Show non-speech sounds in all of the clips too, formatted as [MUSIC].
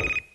you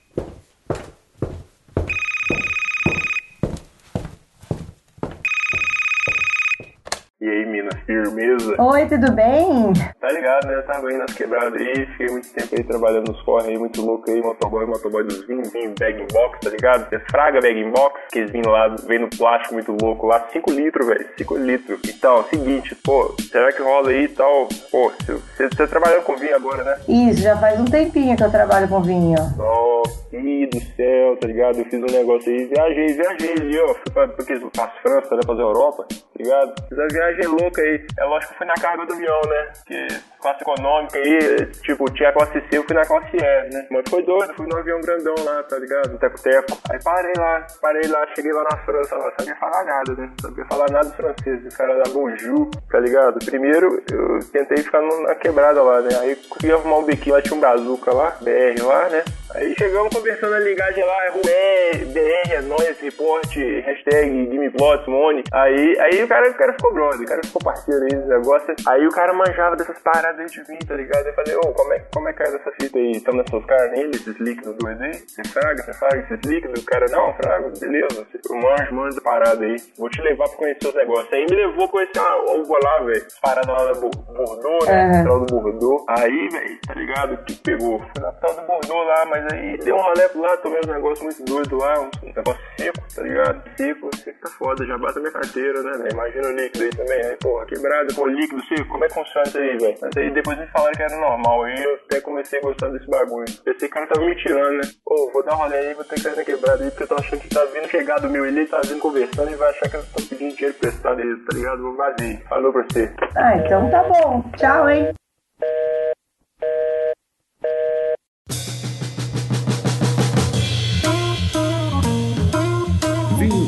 firmeza? Oi, tudo bem? Tá ligado, né? Eu tava aí nas quebradas aí, fiquei muito tempo aí trabalhando nos corre aí, muito louco aí, motoboy, motoboy dos vinhos, vinho, bag in box, tá ligado? Você fraga bag in box, que vinho lá, vem no plástico muito louco lá, 5 litros, velho, 5 litros. Então, seguinte, pô, será que rola aí e tal? Pô, você tá trabalhando com vinho agora, né? Isso, já faz um tempinho que eu trabalho com vinho. Nossa, ih, do céu, tá ligado? Eu fiz um negócio aí, viajei, viajei ali, ó, fui pra, pra, pra França, né, fazer Europa, ligado? Fiz uma viagem louca aí. É lógico que fui na carga do avião, né? Que classe econômica aí, tipo, tinha a classe C, eu fui na classe E, né? Mas foi doido, fui no avião grandão lá, tá ligado? No teco-teco. Aí parei lá, parei lá, cheguei lá na França, lá, sabia falar nada, né? Sabia falar nada de francês, os caras da bonjour, tá ligado? Primeiro, eu tentei ficar na quebrada lá, né? Aí fui arrumar um biquinho lá, tinha um bazuca lá, BR lá, né? Aí chegamos conversando a ligagem lá, BR, BR é nóis, reporte, hashtag GamePlots, Money. Aí, aí o cara, o cara ficou brother, o cara ficou parceiro aí negócio. Aí o cara manjava dessas paradas de vinho, tá ligado? Eu falei, ô, como é, como é que é dessa fita aí? Estão nessas caras nele, esses líquidos dois aí? Você fraga, você fraga esses líquidos? O cara, não, fraga, beleza. Eu manjo, manjo da parada aí. Vou te levar pra conhecer os negócios. Aí me levou a conhecer a uva lá, velho. Parada lá da Bordeaux, né? Central do Bordeaux. Aí, velho, tá ligado? Que pegou. Fui na tal do Bordeaux lá, mas aí deu um rolê lá, tomei uns negócios muito doidos lá, um negócio seco, tá ligado? Seco, seco tá foda, já bate a minha carteira, né, velho? Imagina o líquido aí também, aí, porra, quebrado, pô, líquido seco, como é que funciona isso aí, velho? Mas aí depois me falaram que era normal, aí eu até comecei a gostar desse bagulho. O cara tava me tirando, né? Pô, vou dar um rolê aí, vou ter que sair na quebrada aí, porque eu tô achando que tá vindo chegado meu ele tá vindo conversando e vai achar que eu tô pedindo dinheiro prestado aí, tá ligado? Vou vazio. Falou pra você. Ah, então tá bom. Tchau, hein?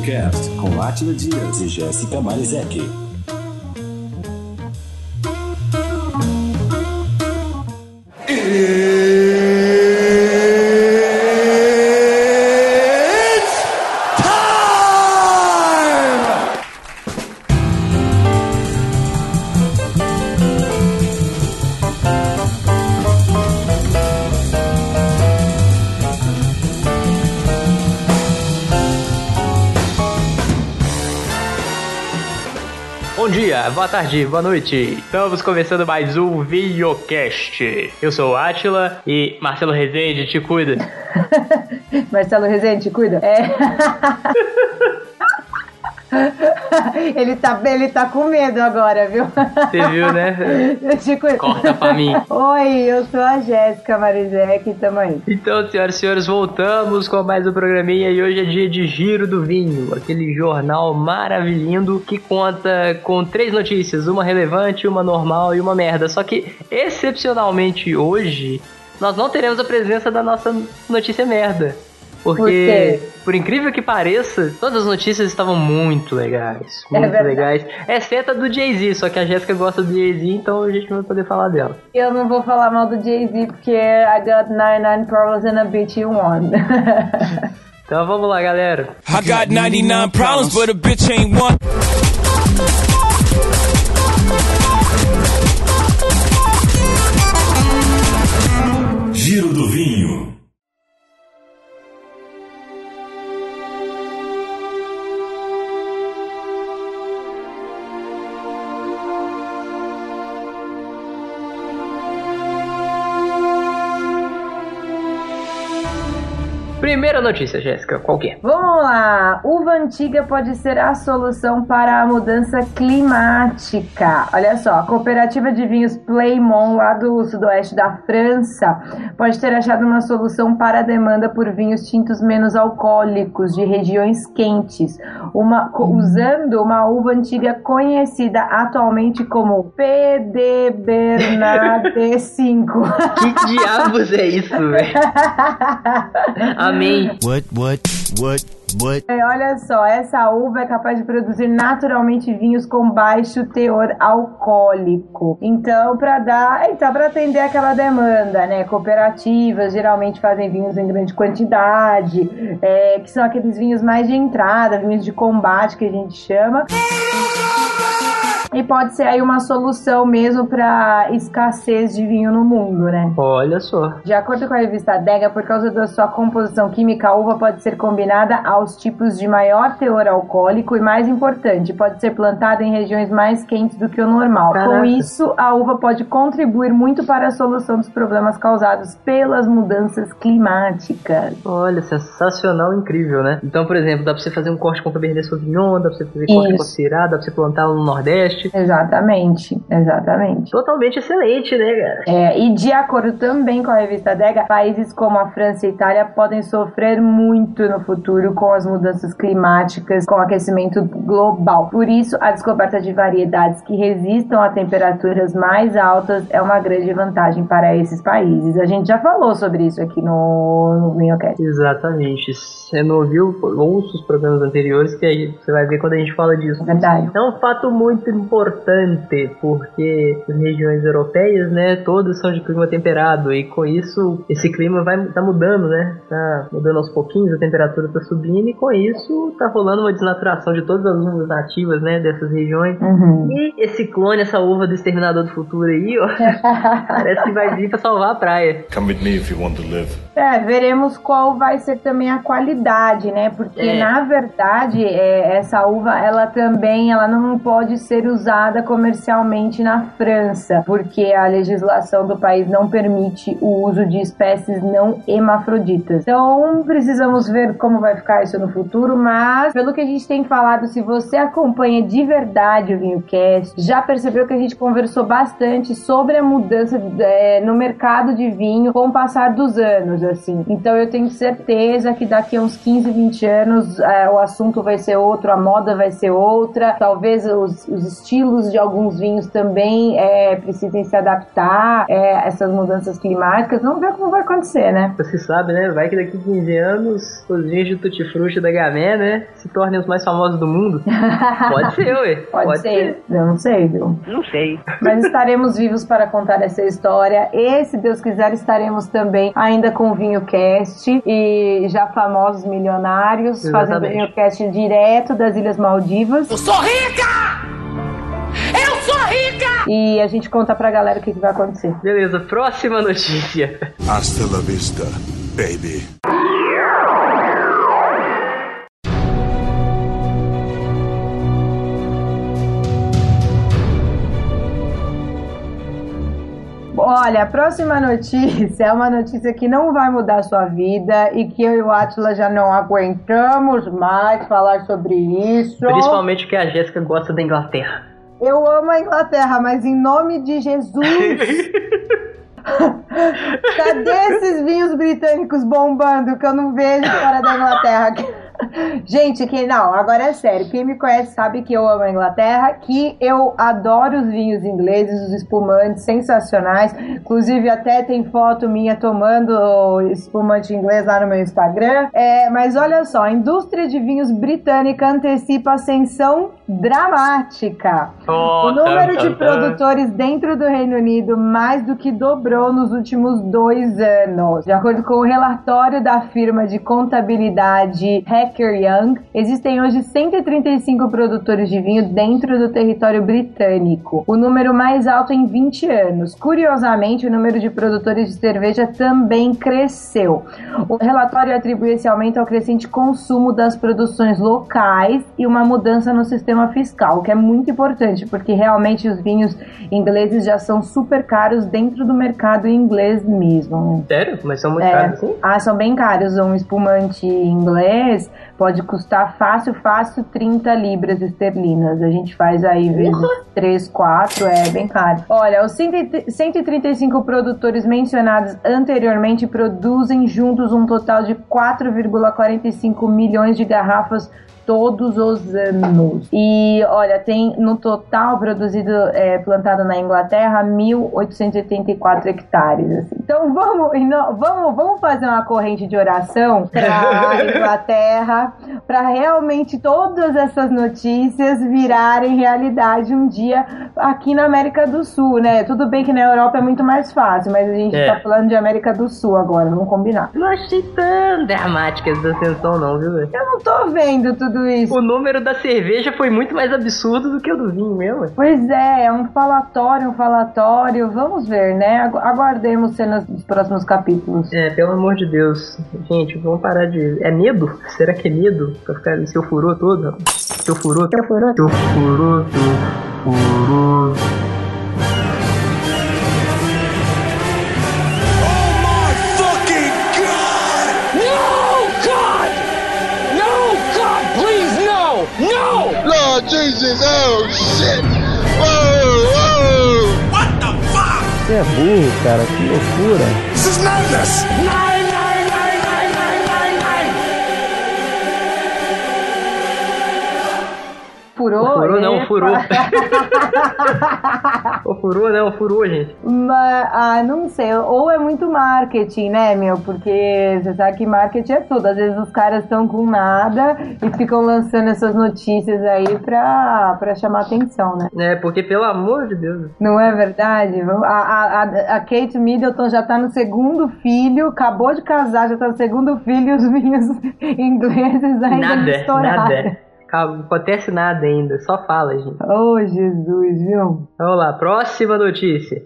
VinhoCast com Átila Dias e Jéssica Marizek. Bom dia, boa tarde, boa noite. Estamos começando mais um VinhoCast. Eu sou o Átila e Marcelo Rezende te cuida. [LAUGHS] Marcelo Rezende, cuida. É. [LAUGHS] [LAUGHS] ele, tá, ele tá com medo agora, viu? Você viu, né? [LAUGHS] Te. Corta pra mim. Oi, eu sou a Jéssica Marizek, tamo aí. Então, senhoras e senhores, voltamos com mais um programinha e hoje é dia de Giro do Vinho, aquele jornal maravilhoso que conta com três notícias, uma relevante, uma normal e uma merda. Só que, excepcionalmente hoje, nós não teremos a presença da nossa notícia merda. Porque, Por por incrível que pareça, todas as notícias estavam muito legais. É Muito verdade. legais. Exceto a do Jay-Z, só que a Jéssica gosta do Jay-Z, então a gente não vai poder falar dela. Eu não vou falar mal do Jay-Z porque I got 99 problems and a bitch you won. [LAUGHS] Então vamos lá, galera. I got 99 problems, but a bitch ain't one. Primeira notícia, Jéssica, qual que é? Vamos lá! Uva antiga pode ser a solução para a mudança climática. Olha só, a cooperativa de vinhos Playmont, lá do sudoeste da França, pode ter achado uma solução para a demanda por vinhos tintos menos alcoólicos de regiões quentes, uma, co- usando uma uva antiga conhecida atualmente como PD Bernarde 5. Que diabos é isso, velho? [LAUGHS] Amém. What, what, what, what? É, Olha só, essa uva é capaz de produzir naturalmente vinhos com baixo teor alcoólico. Então, para dar, então para atender aquela demanda, né? Cooperativas geralmente fazem vinhos em grande quantidade, é, que são aqueles vinhos mais de entrada, vinhos de combate que a gente chama. E pode ser aí uma solução mesmo para escassez de vinho no mundo, né? Olha só. De acordo com a revista Dega, por causa da sua composição química, a uva pode ser combinada aos tipos de maior teor alcoólico e mais importante, pode ser plantada em regiões mais quentes do que o normal. Caraca. Com isso, a uva pode contribuir muito para a solução dos problemas causados pelas mudanças climáticas. Olha, sensacional, incrível, né? Então, por exemplo, dá pra você fazer um corte com Cabernet Sauvignon, dá pra você fazer corte com Isso. Syrah, dá pra você plantar no Nordeste. Exatamente, exatamente. Totalmente excelente, né, cara? É, e de acordo também com a revista Dega, países como a França e a Itália podem sofrer muito no futuro com as mudanças climáticas, com o aquecimento global. Por isso, a descoberta de variedades que resistam a temperaturas mais altas é uma grande vantagem para esses países. A gente já falou sobre isso aqui no, no Vinhocast. Exatamente. Você não ouviu? Ouça os programas anteriores que aí você vai ver quando a gente fala disso. Verdade. É um fato muito importante, porque as regiões europeias, né, todas são de clima temperado e com isso esse clima vai tá mudando, né? Tá mudando aos pouquinhos, a temperatura tá subindo e com isso tá rolando uma desnaturação de todas as uvas nativas, né, dessas regiões. Uhum. E esse clone, essa uva do Exterminador do Futuro aí, ó, [LAUGHS] parece que vai vir pra salvar a praia. Come with me if you want to live. É, veremos qual vai ser também a qualidade, né? Porque É. na verdade é, essa uva ela também ela não pode ser usada comercialmente na França, porque a legislação do país não permite o uso de espécies não hermafroditas. Então precisamos ver como vai ficar isso no futuro, mas pelo que a gente tem falado, se você acompanha de verdade o VinhoCast, já percebeu que a gente conversou bastante sobre a mudança é, no mercado de vinho com o passar dos anos, assim. Então eu tenho certeza que daqui a uns 15, 20 anos é, o assunto vai ser outro, a moda vai ser outra, talvez os, os estilos de alguns vinhos também é, precisem se adaptar é, a essas mudanças climáticas. Vamos ver como vai acontecer, né? Você sabe, né? Vai que daqui 15 anos os vinhos de Tutti Frutti da Gamé, né? Se tornem os mais famosos do mundo. [LAUGHS] Pode ser, ué. Pode, ser. Eu não sei, viu? Não sei. Mas estaremos vivos para contar essa história. E, se Deus quiser, estaremos também ainda com o Vinho Cast e já famosos milionários, fazendo Exatamente. Vinho Cast direto das Ilhas Maldivas. Eu sou rica! Eu sou rica! E a gente conta pra galera o que, que vai acontecer. Beleza, próxima notícia. Hasta la vista, baby. Olha, a próxima notícia é uma notícia que não vai mudar a sua vida e que eu e o Atila já não aguentamos mais falar sobre isso. Principalmente que a Jéssica gosta da Inglaterra. Eu amo a Inglaterra, mas em nome de Jesus. [LAUGHS] Cadê esses vinhos britânicos bombando que eu não vejo fora da Inglaterra? [LAUGHS] Gente, que não, agora é sério. Quem me conhece sabe que eu amo a Inglaterra, que eu adoro os vinhos ingleses, os espumantes sensacionais. Inclusive, até tem foto minha tomando espumante inglês lá no meu Instagram. É, mas olha só, a indústria de vinhos britânica antecipa ascensão dramática. Oh, O número tá, de tá, produtores dentro do Reino Unido mais do que dobrou nos últimos dois anos. De acordo com o relatório da firma de contabilidade Hacker Young, existem hoje 135 produtores de vinho dentro do território britânico, o número mais alto em 20 anos. Curiosamente, o número de produtores de cerveja também cresceu. O relatório atribui esse aumento ao crescente consumo das produções locais e uma mudança no sistema fiscal, o que é muito importante, porque realmente os vinhos ingleses já são super caros dentro do mercado inglês mesmo. Sério? Mas são muito É. caros assim? Ah, são bem caros. Um espumante inglês pode custar fácil, fácil 30 libras esterlinas. A gente faz aí vezes 3, 4, é bem caro. Olha, os 100 135 produtores mencionados anteriormente produzem juntos um total de 4,45 milhões de garrafas todos os anos. E olha, tem no total produzido, é, plantado na Inglaterra, 1.884 hectares. assim. Então vamos, vamos, vamos fazer uma corrente de oração para [LAUGHS] Inglaterra, para realmente todas essas notícias virarem realidade um dia aqui na América do Sul, né? Tudo bem que na Europa é muito mais fácil, mas a gente É. tá falando de América do Sul agora, vamos combinar. Não achei tão dramática essa ascensão, não, viu? Eu não tô vendo tudo O número da cerveja foi muito mais absurdo do que o do vinho mesmo. Pois é, é um falatório, um falatório. Vamos ver, né? Agu- Aguardemos cenas dos próximos capítulos. É, pelo amor de Deus. Gente, vamos parar de. É medo? Será que é medo? Pra ficar seu furou todo? Seu furou? Seu furou? Seu furou, seu furou. Você é burro, cara, que loucura. This is madness! Furou? Furou não, Epa. furou. [LAUGHS] Ô, furou não, furou, gente. Mas, ah, não sei, ou é muito marketing, né, meu? Porque você sabe que marketing é tudo. Às vezes os caras estão com nada e ficam lançando essas notícias aí pra, pra chamar atenção, né? É, porque pelo amor de Deus. Não é verdade? A, a, a- Kate Middleton já tá no segundo filho, acabou de casar, já tá no segundo filho e os vinhos [LAUGHS] ingleses ainda Nada, estouraram. nada. Calma, Não acontece nada ainda, só fala, gente. Oh, Jesus, viu? Vamos lá, próxima notícia.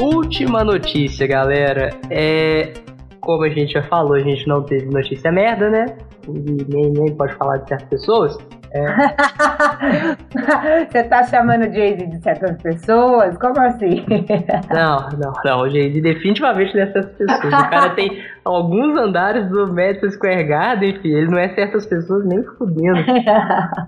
Última notícia, galera. É. Como a gente já falou, a gente não teve notícia merda, né? E nem, nem pode falar de certas pessoas. [LAUGHS] [LAUGHS] Você tá chamando o Jay-Z de certas pessoas? Como assim? Não, não, não, gente, definitivamente dessas pessoas. O cara tem alguns andares do Madison Square Garden, filho, ele não é certas pessoas nem fudendo. [LAUGHS]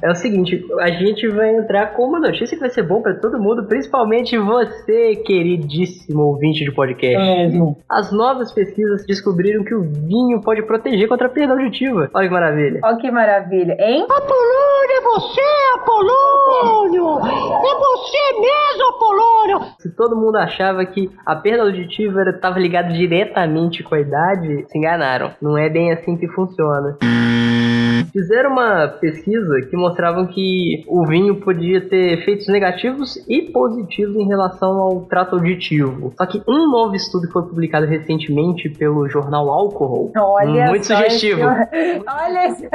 É o seguinte, a gente vai entrar com uma notícia que vai ser bom pra todo mundo, principalmente você, queridíssimo ouvinte de podcast. Mesmo. As novas pesquisas descobriram que o vinho pode proteger contra a perda auditiva. Olha que maravilha. Olha que maravilha, hein? Apolônio, é você, Apolônio! É você mesmo, Apolônio! Se todo mundo achava que a perda auditiva estava ligada diretamente com a idade, se enganaram. Não é bem assim que funciona. Fizeram uma pesquisa que mostravam que o vinho podia ter efeitos negativos e positivos em relação ao trato auditivo. Só que um novo estudo que foi publicado recentemente pelo jornal Alcohol, Olha muito só sugestivo, esse- [LAUGHS] Olha esse...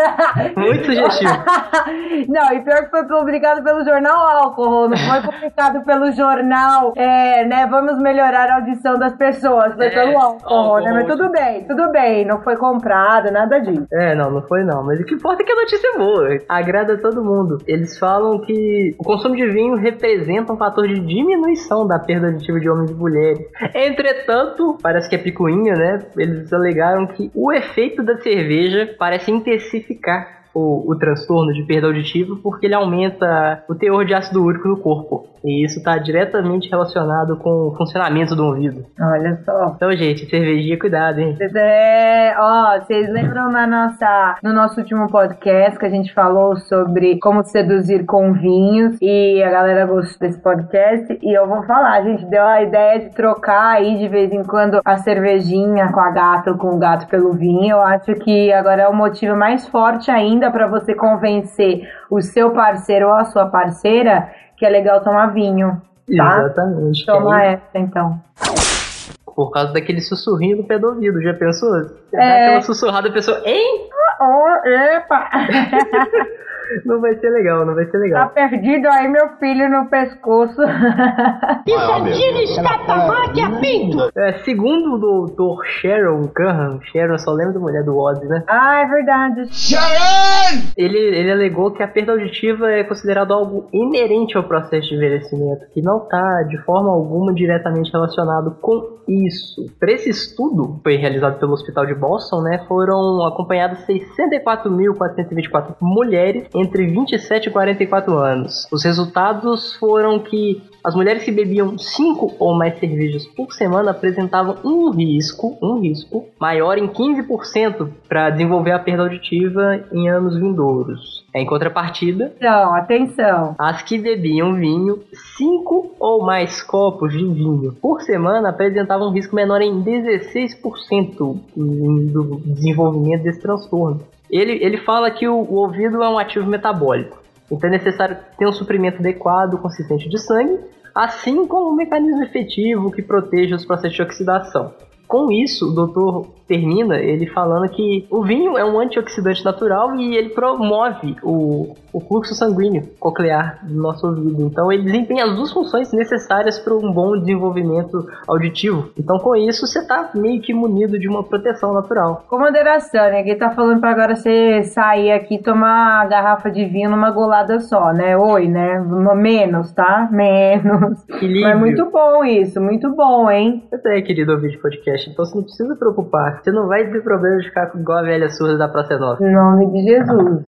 muito sugestivo. [LAUGHS] Não, e pior que foi publicado pelo jornal Álcool, não foi publicado pelo jornal, é, né, vamos melhorar a audição das pessoas, foi É, pelo álcool, né, mas tudo bem, tudo bem, não foi comprado, nada disso. É, não, não foi não. Mas o que importa é que a notícia é boa. Agrada todo mundo. Eles falam que o consumo de vinho representa um fator de diminuição da perda auditiva de homens e mulheres. Entretanto, parece que é picuinha, né? Eles alegaram que o efeito da cerveja parece intensificar o, o transtorno de perda auditiva porque ele aumenta o teor de ácido úrico no corpo. E isso está diretamente relacionado com o funcionamento do ouvido. Olha só. Então, gente, cervejinha, cuidado, hein? É, ó, vocês lembram na nossa, no nosso último podcast que a gente falou sobre como seduzir com vinhos e a galera gostou desse podcast e eu vou falar, a gente deu a ideia de trocar aí de vez em quando a cervejinha com a gata ou com o gato pelo vinho. Eu acho que agora é o motivo mais forte ainda para você convencer o seu parceiro ou a sua parceira que é legal tomar vinho. Tá? Exatamente. Toma aí- essa então. Por causa daquele sussurrinho no pé do ouvido, já pensou? Você dá É. aquela sussurrada, a pessoa, hein? Oh, epa! [LAUGHS] Não vai ser legal, não vai ser Tá legal. perdido aí meu filho no pescoço. Bizantina está tamanho a pinto! É, segundo o doutor Sharon Curran, Sharon só lembra da mulher do Oz, né? ah, é verdade. Sharon! Ele, ele alegou que a perda auditiva é considerado algo inerente ao processo de envelhecimento, que não está de forma alguma diretamente relacionado com isso. Para esse estudo, que foi realizado pelo Hospital de Boston, né, foram acompanhadas 64.424 mulheres entre 27 e 44 anos. Os resultados foram que as mulheres que bebiam 5 ou mais cervejas por semana apresentavam um risco, um risco maior em 15% para desenvolver a perda auditiva em anos vindouros. Em contrapartida, atenção. as que bebiam vinho, 5 ou mais copos de vinho por semana apresentavam um risco menor em 16% do desenvolvimento desse transtorno. Ele, ele fala que o, o ouvido é um ativo metabólico, então é necessário ter um suprimento adequado, consistente de sangue, assim como um mecanismo efetivo que proteja os processos de oxidação. Com isso, o doutor termina ele falando que o vinho é um antioxidante natural e ele promove o, o fluxo sanguíneo coclear do nosso ouvido. Então, ele desempenha as duas funções necessárias para um bom desenvolvimento auditivo. Então, com isso, você está meio que munido de uma proteção natural. Com moderação, né? Ninguém tá falando pra agora você sair aqui e tomar a garrafa de vinho numa golada só, né? Oi, né? Menos, tá? Menos. [LAUGHS] Equilíbrio. Mas muito bom isso, muito bom, hein? Você é querido ouvir de podcast, então você não precisa se preocupar. Você não vai ter problema de ficar igual a velha surda da Praça Nossa. Em nome de Jesus.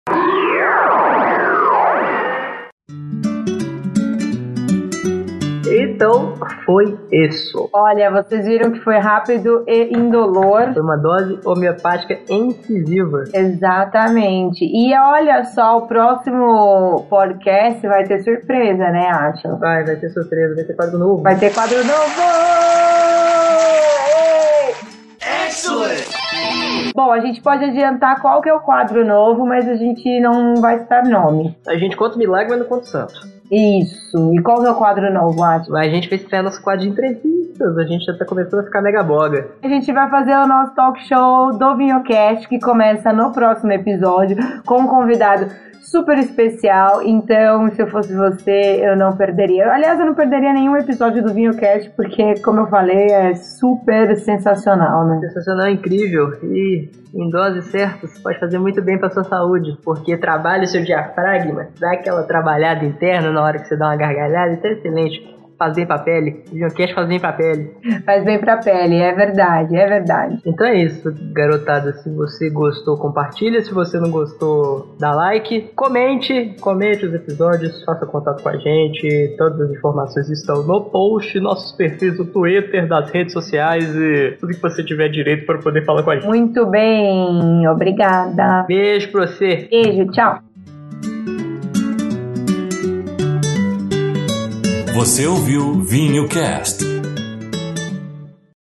Então, foi isso. Olha, vocês viram que foi rápido e indolor. Foi uma dose homeopática incisiva. Exatamente. E olha só, o próximo podcast vai ter surpresa, né, Acho? Vai, vai ter surpresa, vai ter quadro novo. Vai ter quadro novo! Bom, a gente pode adiantar qual que é o quadro novo, mas a gente não vai citar nome. A gente conta milagre, mas não conta o santo. Isso. E qual é o quadro novo, Atila? A gente vai estrear nosso quadro de entrevistas. A gente já tá começando a ficar mega boga. A gente vai fazer o nosso talk show do Vinhocast, que começa no próximo episódio, com um convidado super especial. Então, se eu fosse você, eu não perderia. Aliás, eu não perderia nenhum episódio do Vinhocast, porque, como eu falei, é super sensacional, né? Sensacional, incrível. E em doses certas, pode fazer muito bem pra sua saúde. Porque trabalha o seu diafragma, dá aquela trabalhada interna na hora que você dá uma gargalhada. Então é excelente. Faz bem pra pele. Vinhocast faz bem pra pele. Faz bem pra pele, é verdade, é verdade. Então é isso, garotada. Se você gostou, compartilha. Se você não gostou, dá like. Comente, comente os episódios, faça contato com a gente. Todas as informações estão no post, nossos perfis do Twitter, das redes sociais e tudo que você tiver direito para poder falar com a gente. Muito bem, obrigada. Beijo pra você. Beijo, tchau. Você ouviu Vinho Cast.